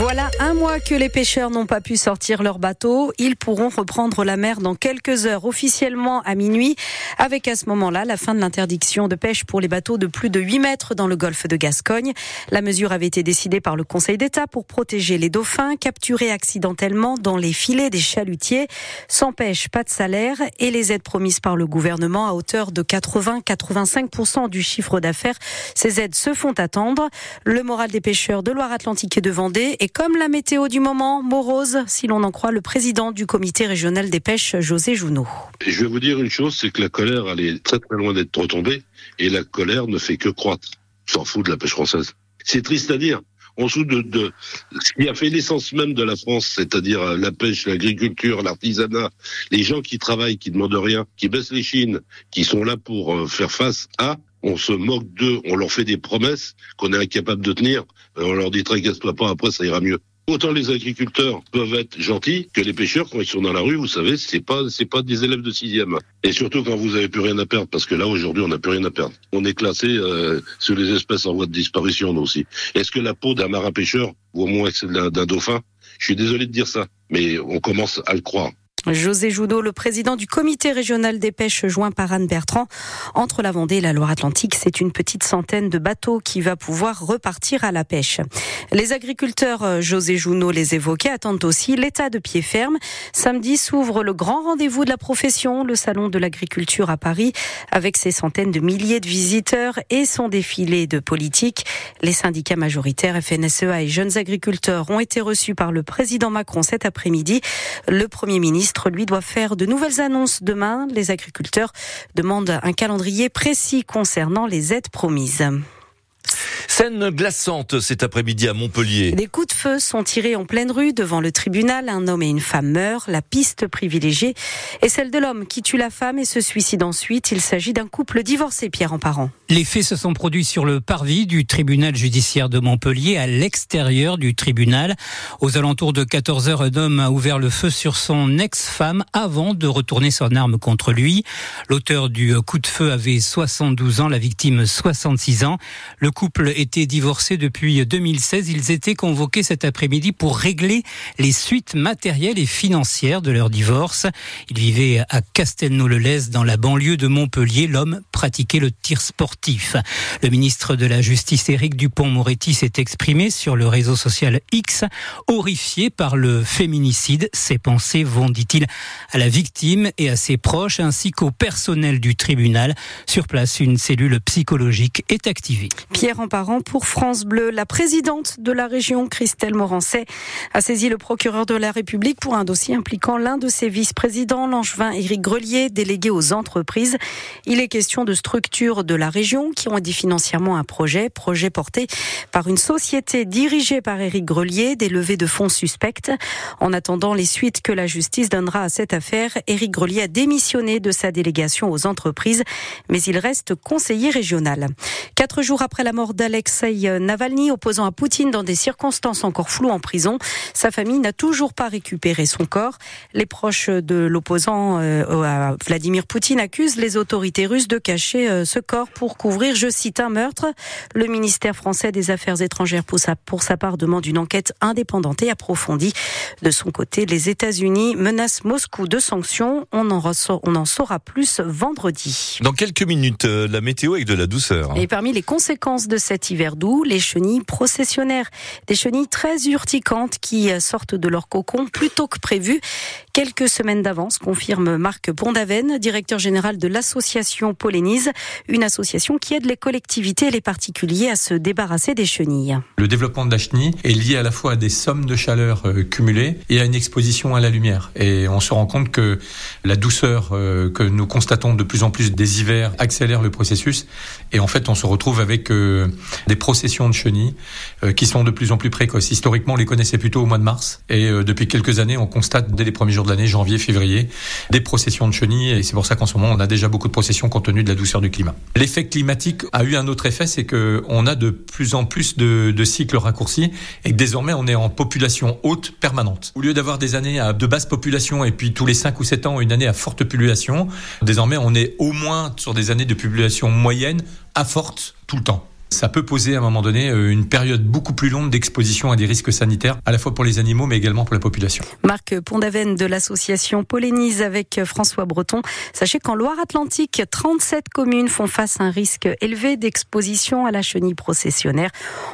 Voilà un mois que les pêcheurs n'ont pas pu sortir leur bateau. Ils pourront reprendre la mer dans quelques heures, officiellement à minuit, avec à ce moment-là la fin de l'interdiction de pêche pour les bateaux de plus de 8 mètres dans le golfe de Gascogne. La mesure avait été décidée par le Conseil d'État pour protéger les dauphins capturés accidentellement dans les filets des chalutiers. Sans pêche, pas de salaire et les aides promises par le gouvernement à hauteur de 80-85% du chiffre d'affaires. Ces aides se font attendre. Le moral des pêcheurs de Loire-Atlantique et de Vendée comme la météo du moment, morose, si l'on en croit le président du comité régional des pêches, José Jounot. je vais vous dire une chose, c'est que la colère, elle est très très loin d'être retombée, et la colère ne fait que croître. S'en fout de la pêche française. C'est triste à dire. On se de, de ce qui a fait l'essence même de la France, c'est-à-dire la pêche, l'agriculture, l'artisanat, les gens qui travaillent, qui demandent rien, qui baissent les chines, qui sont là pour euh, faire face à on se moque d'eux, on leur fait des promesses qu'on est incapable de tenir, euh, on leur dit tracasse-toi pas, après ça ira mieux. Autant les agriculteurs peuvent être gentils que les pêcheurs quand ils sont dans la rue, vous savez, c'est pas c'est pas des élèves de sixième. Et surtout quand vous avez plus rien à perdre, parce que là aujourd'hui on n'a plus rien à perdre. On est classé euh, sur les espèces en voie de disparition nous aussi. Est-ce que la peau d'un marin pêcheur vaut moins que d'un dauphin? Je suis désolé de dire ça, mais on commence à le croire. José Joudot, le président du comité régional des pêches joint par Anne Bertrand. Entre la Vendée et la Loire-Atlantique, c'est une petite centaine de bateaux qui va pouvoir repartir à la pêche. Les agriculteurs, euh, José Jounot les évoquait, attendent aussi l'état de pied ferme. Samedi s'ouvre le grand rendez-vous de la profession, le salon de l'agriculture à Paris, avec ses centaines de milliers de visiteurs et son défilé de politique. Les syndicats majoritaires FNSEA et jeunes agriculteurs ont été reçus par le président Macron cet après-midi. Le premier ministre lui, doit faire de nouvelles annonces demain. Les agriculteurs demandent un calendrier précis concernant les aides promises. Scène glaçante cet après-midi à Montpellier. Des coups de feu sont tirés en pleine rue devant le tribunal. Un homme et une femme meurent. La piste privilégiée est celle de l'homme qui tue la femme et se suicide ensuite. Il s'agit d'un couple divorcé, Pierre en parent. Les faits se sont produits sur le parvis du tribunal judiciaire de Montpellier, à l'extérieur du tribunal. Aux alentours de 14 heures, un homme a ouvert le feu sur son ex-femme avant de retourner son arme contre lui. L'auteur du coup de feu avait 72 ans, la victime 66 ans. Le couple étaient divorcés depuis 2016. Ils étaient convoqués cet après-midi pour régler les suites matérielles et financières de leur divorce. Ils vivaient à Castelnau-le-Lez dans la banlieue de Montpellier. L'homme pratiquait le tir sportif. Le ministre de la Justice, Éric Dupont-Moretti, s'est exprimé sur le réseau social X, horrifié par le féminicide. Ses pensées vont, dit-il, à la victime et à ses proches, ainsi qu'au personnel du tribunal. Sur place, une cellule psychologique est activée. Pierre parent pour France Bleu. La présidente de la région, Christelle Morancet, a saisi le procureur de la République pour un dossier impliquant l'un de ses vice-présidents, l'angevin Éric Grelier, délégué aux entreprises. Il est question de structures de la région qui ont aidé financièrement un projet, projet porté par une société dirigée par Éric Grelier, des levées de fonds suspectes. En attendant les suites que la justice donnera à cette affaire, Éric Grelier a démissionné de sa délégation aux entreprises, mais il reste conseiller régional. Quatre jours après la mort d'Alexei Navalny, opposant à Poutine dans des circonstances encore floues en prison. Sa famille n'a toujours pas récupéré son corps. Les proches de l'opposant euh, Vladimir Poutine accusent les autorités russes de cacher euh, ce corps pour couvrir, je cite, un meurtre. Le ministère français des Affaires étrangères, pour sa, pour sa part, demande une enquête indépendante et approfondie. De son côté, les États-Unis menacent Moscou de sanctions. On en, on en saura plus vendredi. Dans quelques minutes, euh, la météo avec de la douceur. Hein. Et parmi les conséquences de cet hiver doux, les chenilles processionnaires. Des chenilles très urticantes qui sortent de leur cocon plus tôt que prévu. Quelques semaines d'avance, confirme Marc Bondaven, directeur général de l'association Polénise, une association qui aide les collectivités et les particuliers à se débarrasser des chenilles. Le développement de la chenille est lié à la fois à des sommes de chaleur euh, cumulées et à une exposition à la lumière. Et on se rend compte que la douceur euh, que nous constatons de plus en plus des hivers accélère le processus. Et en fait, on se retrouve avec euh, des processions de chenilles qui sont de plus en plus précoces. Historiquement, on les connaissait plutôt au mois de mars. Et depuis quelques années, on constate dès les premiers jours de l'année, janvier, février, des processions de chenilles. Et c'est pour ça qu'en ce moment, on a déjà beaucoup de processions compte tenu de la douceur du climat. L'effet climatique a eu un autre effet, c'est que on a de plus en plus de, cycles raccourcis et que désormais, on est en population haute permanente. Au lieu d'avoir des années à de basse population et puis tous les 5 ou 7 ans, une année à forte population, désormais, on est au moins sur des années de population moyenne à forte tout le temps. Ça peut poser à un moment donné euh, une période beaucoup plus longue d'exposition à des risques sanitaires, à la fois pour les animaux mais également pour la population. Marc Pondaven de l'association Polénise avec François Breton. Sachez qu'en Loire-Atlantique, 37 communes font face à un risque élevé d'exposition à la chenille processionnaire.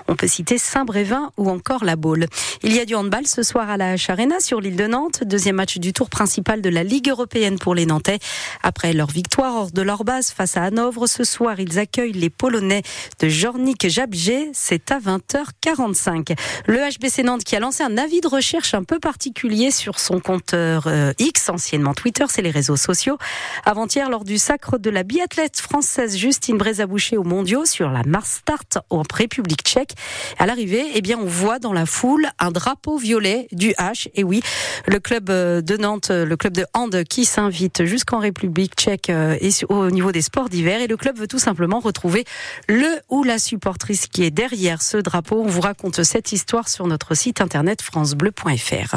On peut citer Saint-Brévin ou encore La Baule. Il y a du handball ce soir à la Charena sur l'île de Nantes, deuxième match du tour principal de la Ligue européenne pour les Nantais. Après leur victoire hors de leur base face à Hanovre, ce soir ils accueillent les Polonais de Jornik Jabgé. C'est à 20h45. Le HBC Nantes qui a lancé un avis de recherche un peu particulier sur son compteur euh, X, anciennement Twitter, c'est les réseaux sociaux. Avant-hier, lors du sacre de la biathlète française Justine Brézaboucher aux mondiaux sur la Mars Start en République tchèque, à l'arrivée, eh bien, on voit dans la foule un drapeau violet du H. Et oui, le club euh, de Nantes, le club de hand qui s'invite jusqu'en République tchèque euh, et au niveau des sports d'hiver. Et le club veut tout simplement retrouver le ou la supportrice qui est derrière ce drapeau. On vous raconte cette histoire sur notre site internet francebleu.fr.